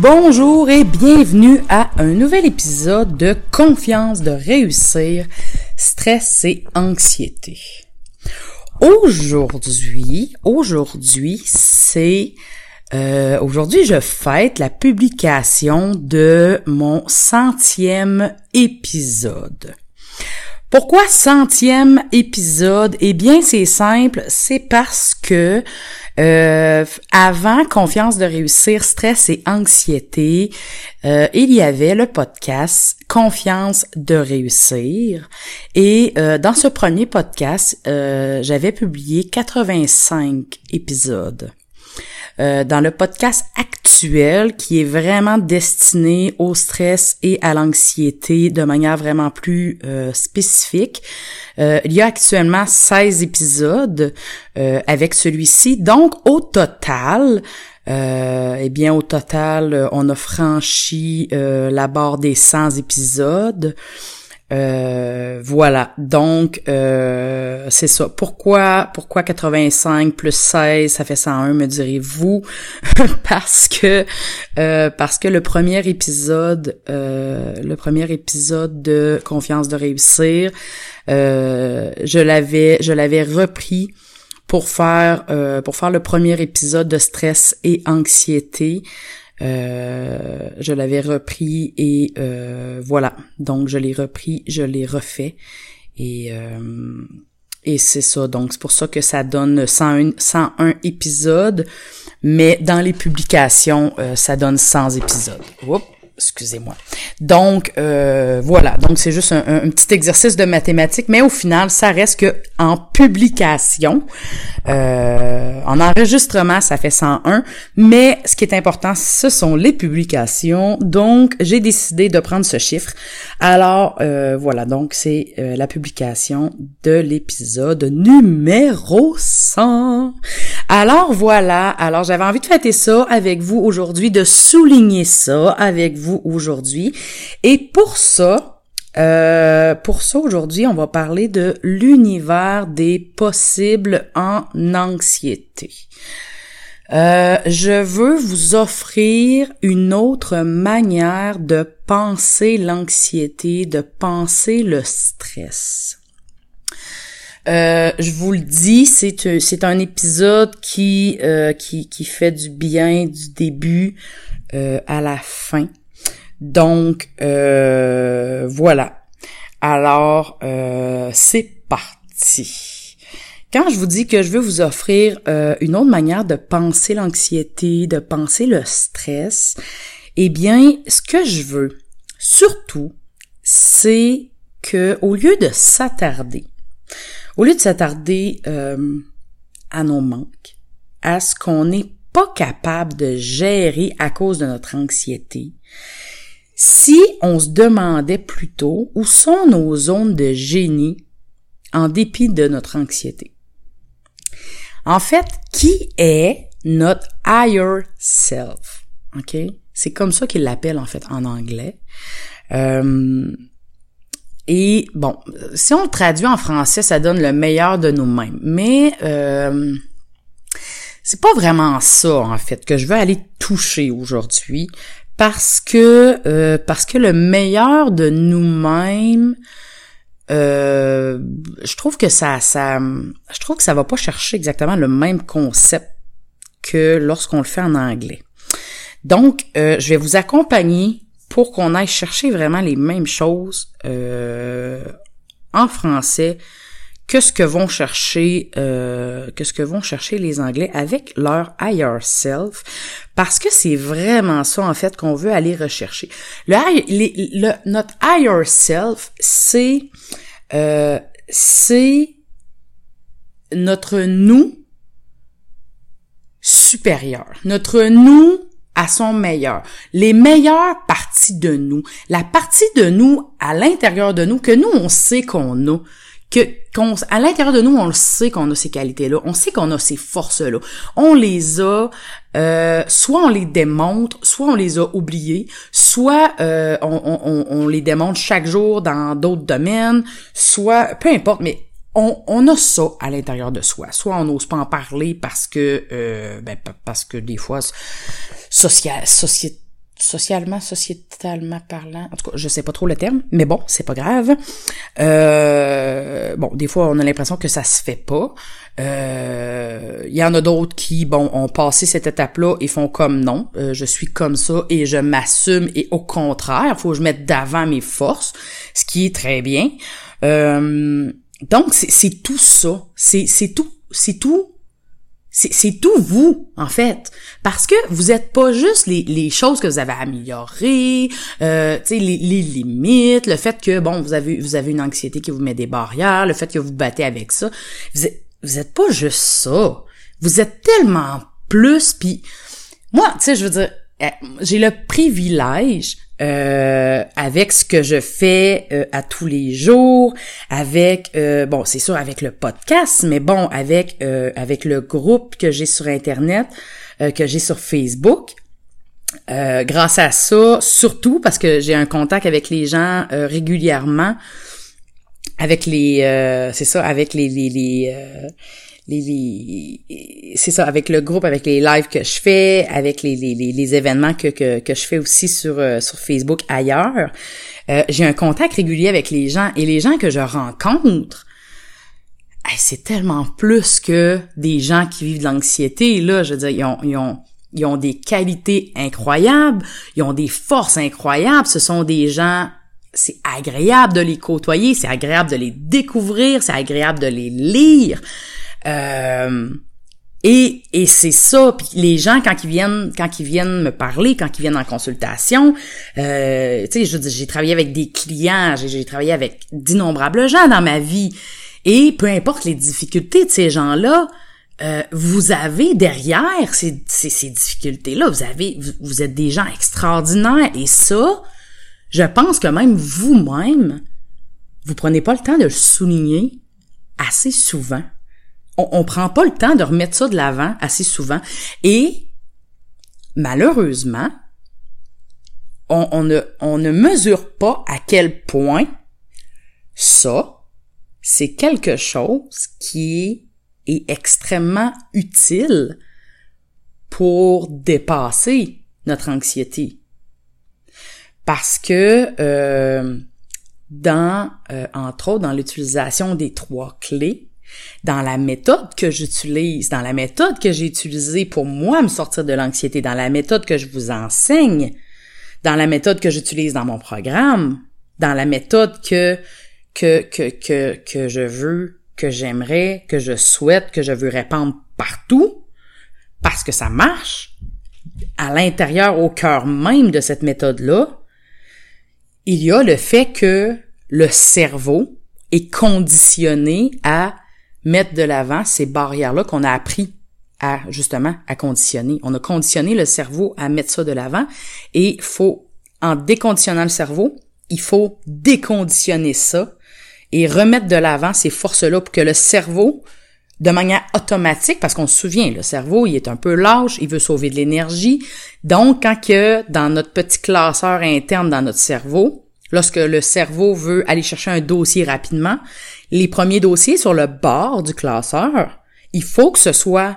Bonjour et bienvenue à un nouvel épisode de Confiance de réussir, stress et anxiété. Aujourd'hui, aujourd'hui, c'est euh, aujourd'hui je fête la publication de mon centième épisode. Pourquoi centième épisode? Eh bien, c'est simple, c'est parce que euh, avant Confiance de réussir, stress et anxiété, euh, il y avait le podcast Confiance de réussir. Et euh, dans ce premier podcast, j'avais publié 85 épisodes. Euh, dans le podcast actuel qui est vraiment destiné au stress et à l'anxiété de manière vraiment plus euh, spécifique. Euh, il y a actuellement 16 épisodes avec celui-ci. Donc au total, eh bien au total, on a franchi la barre des 100 épisodes. Euh, voilà. Donc euh, c'est ça. Pourquoi pourquoi 85 plus 16 ça fait 101 me direz-vous? Parce que euh, parce que le premier épisode le premier épisode de Confiance de réussir je l'avais je l'avais repris pour faire pour faire le premier épisode de stress et anxiété euh, je l'avais repris et euh, voilà. Donc je l'ai repris, je l'ai refait et euh, et c'est ça. Donc c'est pour ça que ça donne 101, 101 épisodes, mais dans les publications ça donne 100 épisodes. Oups excusez-moi. Donc euh, voilà, donc c'est juste un, petit exercice de mathématiques, mais au final, ça reste que en publication, euh, en enregistrement, ça fait 101, mais ce qui est important, ce sont les publications. Donc j'ai décidé de prendre ce chiffre. Alors euh, voilà, donc c'est la publication de l'épisode numéro 100. Alors voilà, alors j'avais envie de fêter ça avec vous aujourd'hui, de souligner ça avec vous aujourd'hui. Et pour ça, euh, pour ça aujourd'hui, on va parler de l'univers des possibles en anxiété. Euh, je veux vous offrir une autre manière de penser l'anxiété, de penser le stress. Euh, je vous le dis, c'est c'est un épisode qui, qui qui fait du bien du début à la fin. Donc voilà. Alors c'est parti. Quand je vous dis que je veux vous offrir une autre manière de penser l'anxiété, de penser le stress, eh bien, ce que je veux, surtout, c'est que au lieu de s'attarder au lieu de s'attarder euh, à nos manques, à ce qu'on n'est pas capable de gérer à cause de notre anxiété, si on se demandait plutôt où sont nos zones de génie en dépit de notre anxiété. En fait, qui est notre higher self? OK? C'est comme ça qu'il l'appelle en fait en anglais. Euh, et bon, si on le traduit en français, ça donne le meilleur de nous-mêmes. Mais euh, c'est pas vraiment ça en fait que je veux aller toucher aujourd'hui, parce que euh, parce que le meilleur de nous-mêmes, euh, je trouve que ça ça je trouve que ça va pas chercher exactement le même concept que lorsqu'on le fait en anglais. Donc, euh, je vais vous accompagner pour qu'on aille chercher vraiment les mêmes choses euh, en français que ce que vont chercher euh, que ce que vont chercher les Anglais avec leur higher self parce que c'est vraiment ça en fait qu'on veut aller rechercher. Le, le notre higher self c'est euh, c'est notre nous supérieur, notre nous à son meilleur, les meilleures parties de nous, la partie de nous à l'intérieur de nous que nous on sait qu'on a, que qu'on à l'intérieur de nous on le sait qu'on a ces qualités là on sait qu'on a ces forces là on les a euh, soit on les démontre soit on les a oubliées soit euh, on, on, on, les démontre chaque jour dans d'autres domaines soit peu importe mais on, on a ça à l'intérieur de soi. Soit on n'ose pas en parler parce que euh, ben, parce que des fois société socialement, sociétalement parlant, en tout cas, je sais pas trop le terme, mais bon, c'est pas grave. Euh, bon, des fois, on a l'impression que ça se fait pas. Il euh, y en a d'autres qui, bon, ont passé cette étape-là et font comme non, euh, je suis comme ça et je m'assume et au contraire, faut que je mette d'avant mes forces, ce qui est très bien. donc, c'est tout ça, c'est tout, c'est tout c'est tout vous, en fait. Parce que vous êtes pas juste les, les choses que vous avez améliorées, euh, les, les limites, le fait que, bon, vous avez, vous avez une anxiété qui vous met des barrières, le fait que vous battez avec ça. Vous êtes, vous êtes pas juste ça. Vous êtes tellement plus, puis moi, tu sais, je veux dire, eh, j'ai le privilège euh, avec ce que je fais euh, à tous les jours, avec euh, bon c'est sûr avec le podcast, mais bon avec avec le groupe que j'ai sur internet, que j'ai sur Facebook. grâce à ça, surtout parce que j'ai un contact avec les gens régulièrement, avec les c'est ça avec les les, les les, c'est ça avec le groupe avec les lives que je fais avec les, les, les événements que, que, que je fais aussi sur euh, sur Facebook ailleurs euh, j'ai un contact régulier avec les gens et les gens que je rencontre c'est tellement plus que des gens qui vivent de l'anxiété là je veux dire ils ont, ils ont ils ont des qualités incroyables, ils ont des forces incroyables, ce sont des gens c'est agréable de les côtoyer, c'est agréable de les découvrir, c'est agréable de les lire. Euh, et, et c'est ça. Puis les gens quand ils viennent quand ils viennent me parler, quand ils viennent en consultation, euh, tu sais, j'ai travaillé avec des clients, j'ai travaillé avec d'innombrables gens dans ma vie. Et peu importe les difficultés de ces gens-là, euh, vous avez derrière ces, ces, ces difficultés-là, vous avez vous, vous, êtes des gens extraordinaires. Et ça, je pense que même vous-même, vous prenez pas le temps de le souligner assez souvent on, on prend pas le temps de remettre ça de l'avant assez souvent. Et malheureusement, on, ne, mesure pas à quel point ça, c'est quelque chose qui est extrêmement utile pour dépasser notre anxiété. Parce que euh, dans, euh, entre autres, dans l'utilisation des trois clés, dans la méthode que j'utilise, dans la méthode que j'ai utilisée pour moi me sortir de l'anxiété, dans la méthode que je vous enseigne, dans la méthode que j'utilise dans mon programme, dans la méthode que, que, que, que, que je veux, que j'aimerais, que je souhaite, que je veux répandre partout, parce que ça marche, à l'intérieur, au cœur même de cette méthode-là, il y a le fait que le cerveau est conditionné à mettre de l'avant ces barrières-là qu'on a appris à justement à conditionner. On a conditionné le cerveau à mettre ça de l'avant et faut en déconditionnant le cerveau, il faut déconditionner ça et remettre de l'avant ces forces-là pour que le cerveau de manière automatique, parce qu'on se souvient, le cerveau, il est un peu lâche, il veut sauver de l'énergie. Donc, quand que dans notre petit classeur interne dans notre cerveau, lorsque le cerveau veut aller chercher un dossier rapidement, les premiers dossiers sur le bord du classeur, il faut que ce soit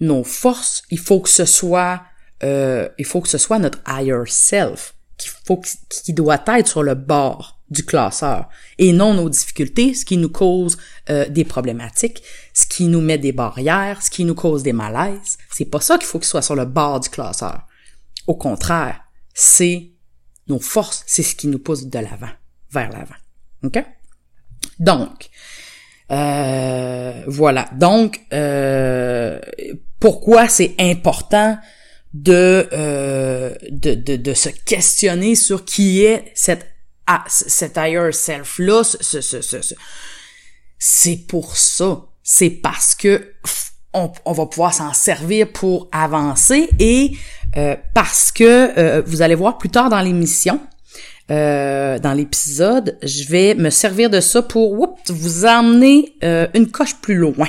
nos forces, il faut que ce soit, euh, il faut que ce soit notre higher self qui faut qui doit être sur le bord du classeur et non nos difficultés, ce qui nous cause euh, des problématiques, ce qui nous met des barrières, ce qui nous cause des malaises. C'est pas ça qu'il faut qu'il soit sur le bord du classeur. Au contraire, c'est nos forces, c'est ce qui nous pousse de l'avant, vers l'avant. OK? Donc, euh, voilà. Donc, euh, pourquoi c'est important de, euh, de, de, de, se questionner sur qui est cette, ah, cet higher self-là, ce, ce, ce, c'est pour ça. C'est parce que on, va pouvoir s'en servir pour avancer et parce que vous allez voir plus tard dans l'émission, euh, dans l'épisode, je vais me servir de ça pour vous emmener une coche plus loin.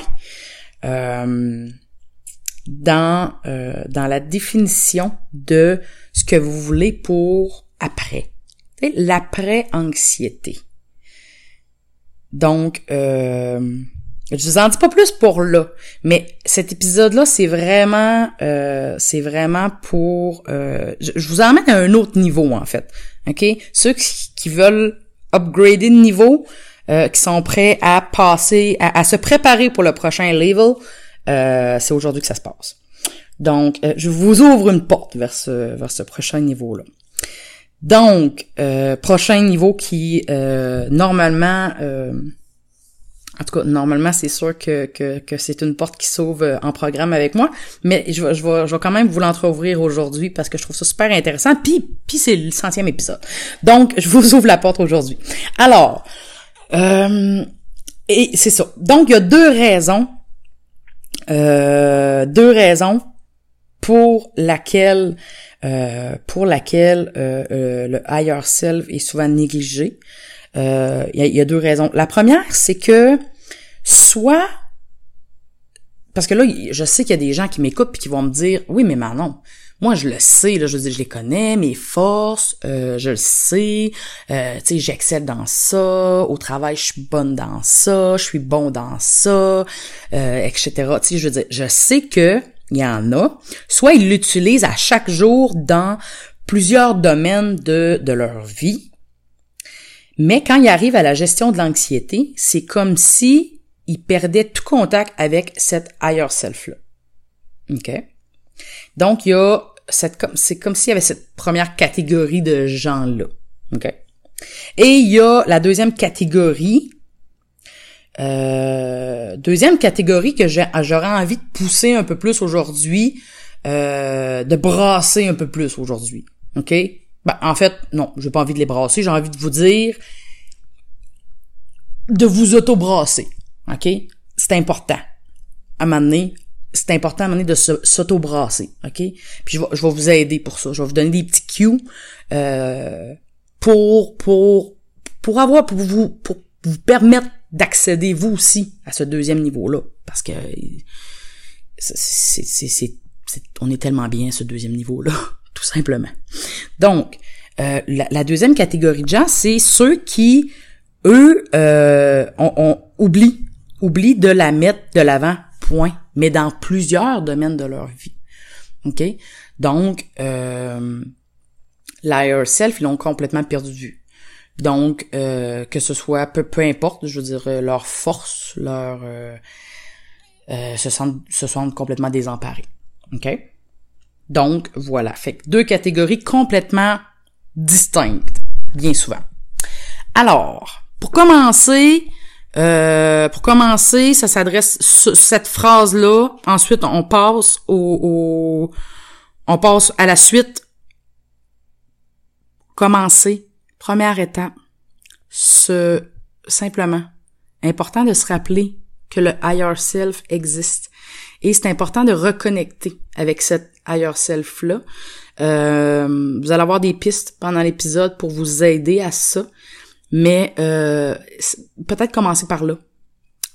Dans dans la définition de ce que vous voulez pour après, l'après anxiété. Donc euh, je vous en dis pas plus pour là, mais cet épisode-là, c'est vraiment, euh, c'est vraiment pour, euh, je, vous emmène à un autre niveau en fait, ok? Ceux qui, veulent upgrader de niveau, euh, qui sont prêts à passer, à, se préparer pour le prochain level, euh, c'est aujourd'hui que ça se passe. Donc, euh, je vous ouvre une porte vers ce, vers ce prochain niveau-là. Donc, prochain niveau qui normalement en tout cas, normalement, c'est sûr que, que, que c'est une porte qui s'ouvre euh, en programme avec moi, mais je, je, vais, je vais quand même vous l'entre-ouvrir aujourd'hui parce que je trouve ça super intéressant, puis, puis c'est le centième épisode. Donc, je vous ouvre la porte aujourd'hui. Alors, euh, et c'est ça. Donc, il y a deux raisons, euh, deux raisons pour laquelle euh, pour laquelle euh, euh, le higher self est souvent négligé. Euh, il y, a deux raisons. La première, c'est que soit parce que là, je sais qu'il y a des gens qui m'écoutent puis qui vont me dire oui, mais Manon, moi je le sais, là, je dire, je les connais, mes forces, euh, je le sais, euh, tu sais, j'excelle dans ça, au travail, je suis bonne dans ça, je suis bon dans ça, euh, etc. Tu sais, je veux dire, je sais que il y en a. Soit ils l'utilisent à chaque jour dans plusieurs domaines de, de leur vie, mais quand il arrive à la gestion de l'anxiété, c'est comme si il perdait tout contact avec cette higher self-là. OK? Donc, il y a cette, c'est comme s'il y avait cette première catégorie de gens-là. OK? Et il y a la deuxième catégorie, euh, deuxième catégorie que j'aurais envie de pousser un peu plus aujourd'hui, euh, de brasser un peu plus aujourd'hui. OK? Ben, en fait, non, j'ai pas envie de les brasser, j'ai envie de vous dire de vous auto-brasser. OK? C'est important. À un c'est important à un de s'auto-brasser. OK? Puis je vais, je vais vous aider pour ça. Je vais vous donner des petits cues euh, pour, pour, pour avoir, pour vous, pour vous permettre d'accéder vous aussi à ce deuxième niveau-là. Parce que c'est, on est tellement bien à ce deuxième niveau-là. Tout simplement. Donc, euh, la, deuxième catégorie de gens, c'est ceux qui, eux, euh, on, oublie, oublie de la mettre de l'avant, point, mais dans plusieurs domaines de leur vie. OK? Donc, euh, l'higher self, ils l'ont complètement perdu Donc, euh, que ce soit peu, peu importe, je veux dire, euh, leur force, leur... Euh, se, sentent, se sentent complètement désemparés. OK? Donc, voilà. Fait deux catégories complètement distinctes, bien souvent. Alors, pour commencer, euh, pour commencer, ça s'adresse cette phrase-là. Ensuite, on passe au, on passe à la suite. Commencer. Première étape. Ce, simplement, important de se rappeler que le higher self existe. Et c'est important de reconnecter avec cette higher self-là. Euh, vous allez avoir des pistes pendant l'épisode pour vous aider à ça. Mais euh, peut-être commencer par là.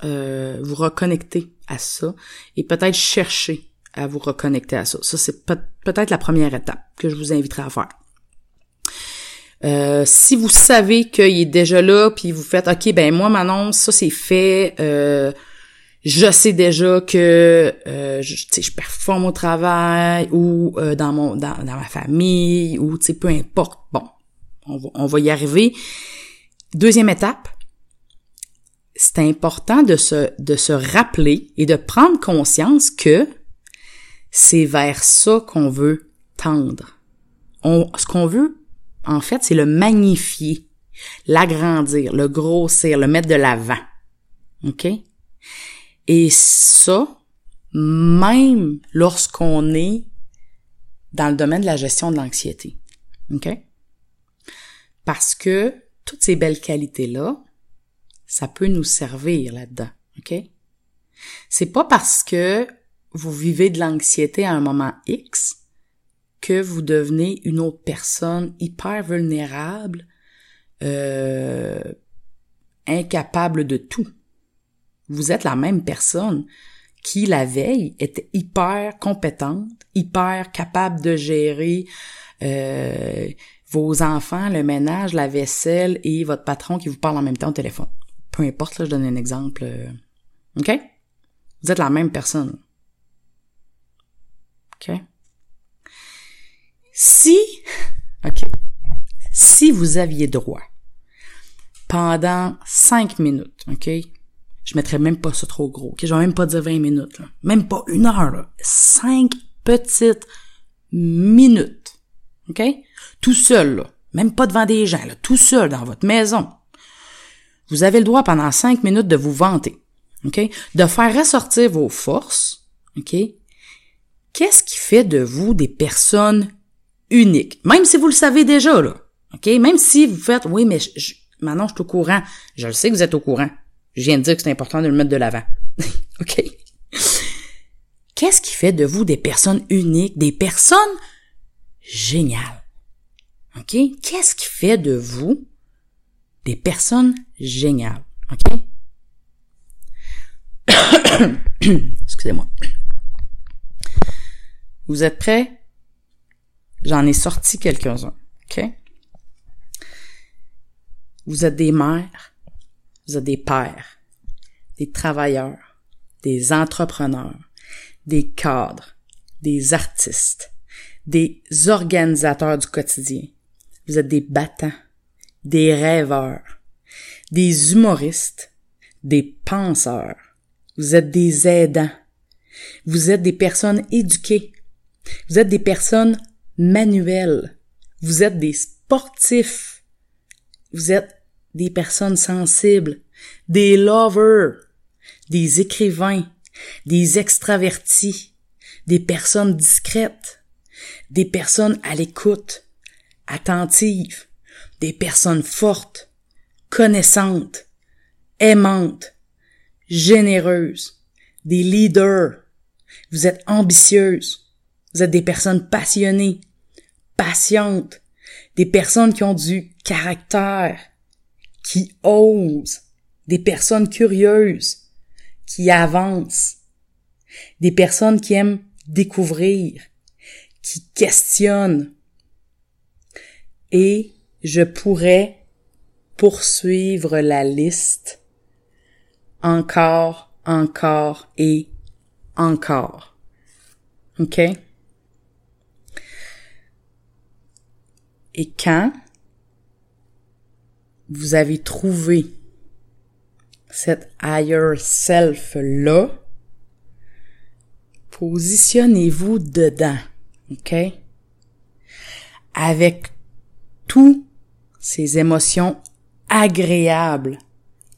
Euh, vous reconnecter à ça et peut-être chercher à vous reconnecter à ça. Ça, c'est peut-être la première étape que je vous inviterai à faire. Euh, si vous savez qu'il est déjà là, puis vous faites OK, ben moi, Manon, ça c'est fait, euh, je sais déjà que euh, je, je performe au travail ou euh, dans mon dans, ma famille ou tu peu importe. Bon, on va, on va y arriver. Deuxième étape, c'est important de se de se rappeler et de prendre conscience que c'est vers ça qu'on veut tendre. On, ce qu'on veut, en fait, c'est le magnifier, l'agrandir, le grossir, le mettre de l'avant. OK? Et ça, même lorsqu'on est dans le domaine de la gestion de l'anxiété. OK? Parce que toutes ces belles qualités-là, ça peut nous servir là-dedans. OK? C'est pas parce que vous vivez de l'anxiété à un moment X que vous devenez une autre personne hyper vulnérable, euh, incapable de tout. Vous êtes la même personne qui la veille était hyper compétente, hyper capable de gérer euh, vos enfants, le ménage, la vaisselle et votre patron qui vous parle en même temps au téléphone. Peu importe, là, je donne un exemple. Euh, OK? Vous êtes la même personne. OK? Si, OK, si vous aviez droit pendant cinq minutes, OK? Je mettrais même pas ça trop gros, OK? Je vais même pas dire 20 minutes, là. Même pas une heure, là. Cinq petites minutes, OK? Tout seul, là. Même pas devant des gens, là. Tout seul dans votre maison. Vous avez le droit pendant cinq minutes de vous vanter, OK? De faire ressortir vos forces, OK? Qu'est-ce qui fait de vous des personnes uniques? Même si vous le savez déjà, là. OK? Même si vous faites, oui, mais je, maintenant je suis au courant. Je le sais que vous êtes au courant. Je viens de dire que c'est important de le mettre de l'avant. OK? Qu'est-ce qui fait de vous des personnes uniques, des personnes géniales? OK? Qu'est-ce qui fait de vous des personnes géniales? OK? Excusez-moi. Vous êtes prêts? J'en ai sorti quelques-uns. OK? Vous êtes des mères, vous êtes des pères, des travailleurs, des entrepreneurs, des cadres, des artistes, des organisateurs du quotidien. Vous êtes des battants, des rêveurs, des humoristes, des penseurs. Vous êtes des aidants. Vous êtes des personnes éduquées. Vous êtes des personnes manuelles. Vous êtes des sportifs. Vous êtes des personnes sensibles, des lovers, des écrivains, des extravertis, des personnes discrètes, des personnes à l'écoute, attentives, des personnes fortes, connaissantes, aimantes, généreuses, des leaders. Vous êtes ambitieuses. Vous êtes des personnes passionnées, patientes, des personnes qui ont du caractère, qui osent, des personnes curieuses, qui avancent, des personnes qui aiment découvrir, qui questionnent. Et je pourrais poursuivre la liste encore, encore et encore. OK? Et quand vous avez trouvé cette higher self-là, positionnez-vous dedans, OK? Avec toutes ces émotions agréables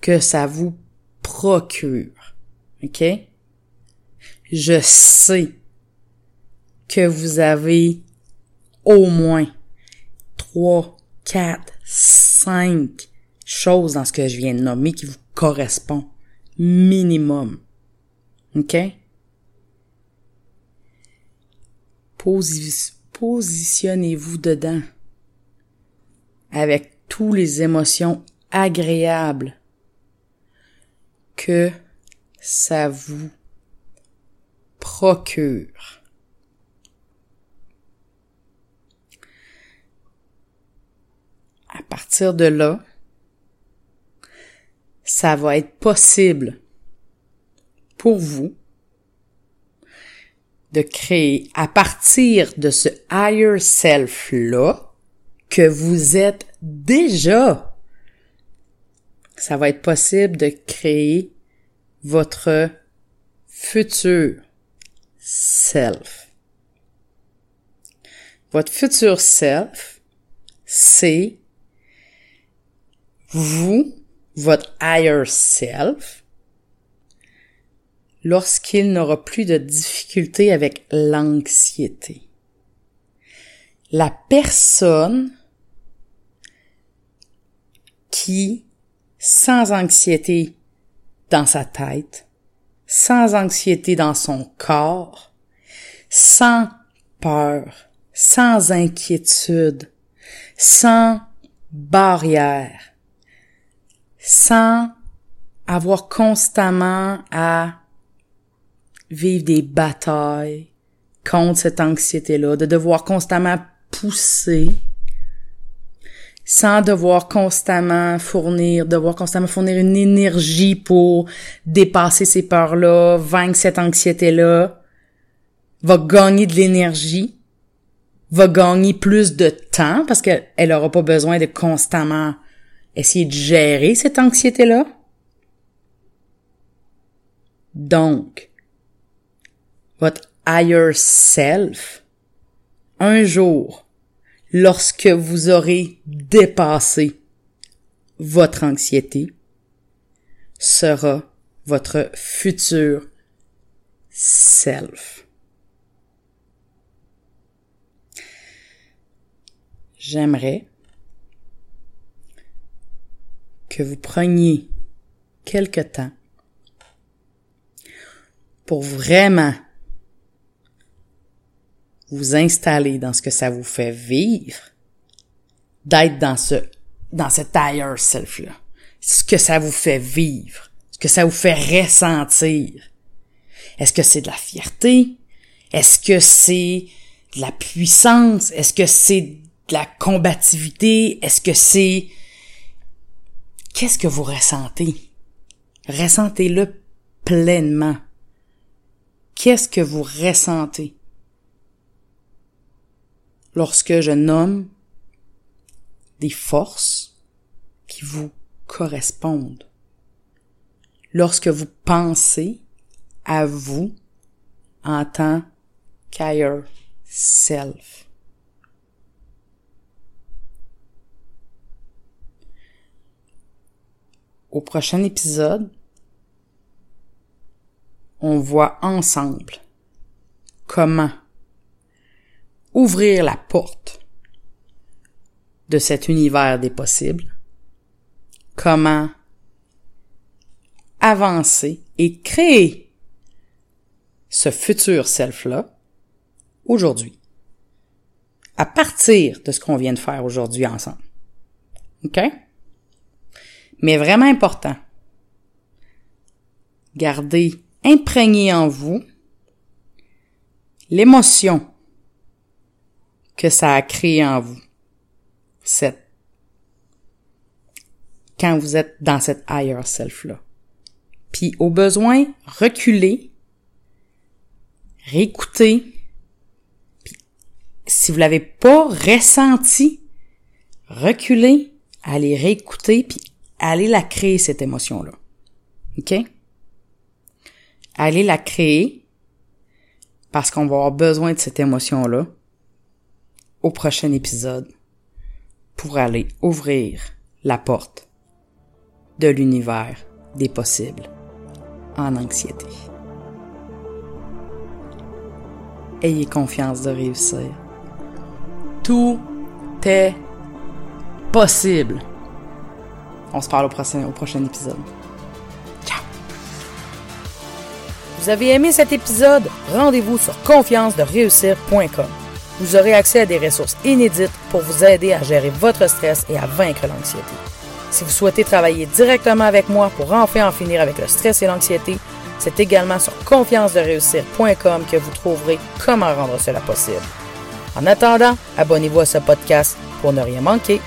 que ça vous procure, OK? Je sais que vous avez au moins trois, quatre, cinq choses dans ce que je viens de nommer qui vous correspondent. Minimum. OK? positionnez-vous dedans avec toutes les émotions agréables que ça vous procure. Partir de là, ça va être possible pour vous de créer à partir de ce higher self-là que vous êtes déjà. Ça va être possible de créer votre futur self. Votre futur self, c'est vous, votre higher self, lorsqu'il n'aura plus de difficulté avec l'anxiété. La personne qui, sans anxiété dans sa tête, sans anxiété dans son corps, sans peur, sans inquiétude, sans barrière, sans avoir constamment à vivre des batailles contre cette anxiété-là, de devoir constamment pousser sans devoir constamment fournir, devoir constamment fournir une énergie pour dépasser ces peurs-là, vaincre cette anxiété-là, va gagner de l'énergie, va gagner plus de temps parce qu'elle n'aura pas besoin de constamment essayer de gérer cette anxiété-là. Donc, votre higher self, un jour, lorsque vous aurez dépassé votre anxiété, sera votre futur self. J'aimerais que vous preniez quelque temps pour vraiment vous installer dans ce que ça vous fait vivre, d'être dans ce, dans cet higher self-là. Ce que ça vous fait vivre, ce que ça vous fait ressentir. Est-ce que c'est de la fierté? Est-ce que c'est de la puissance? Est-ce que c'est de la combativité? Est-ce que c'est... Qu'est-ce que vous ressentez? Ressentez-le pleinement. Qu'est-ce que vous ressentez? lorsque je nomme des forces qui vous correspondent. Lorsque vous pensez à vous en tant qu'higher self. Au prochain épisode, on voit ensemble comment ouvrir la porte de cet univers des possibles, comment avancer et créer ce futur self-là aujourd'hui, à partir de ce qu'on vient de faire aujourd'hui ensemble. Mais vraiment important, gardez imprégné en vous l'émotion que ça a créé en vous. Cette, quand vous êtes dans cette higher self-là. Puis au besoin, reculez, réécoutez. Puis, si vous l'avez pas ressenti, reculez, allez réécouter, puis allez la créer, cette émotion-là. OK? Allez la créer parce qu'on va avoir besoin de cette émotion-là au prochain épisode pour aller ouvrir la porte de l'univers des possibles en anxiété. Ayez confiance de réussir. Tout est possible. On se parle au prochain, épisode. Ciao! Vous avez aimé cet épisode? Rendez-vous sur confiance de réussir.com vous aurez accès à des ressources inédites pour vous aider à gérer votre stress et à vaincre l'anxiété. Si vous souhaitez travailler directement avec moi pour enfin en finir avec le stress et l'anxiété, c'est également sur confiance-de-réussir.com que vous trouverez comment rendre cela possible. En attendant, abonnez-vous à ce podcast pour ne rien manquer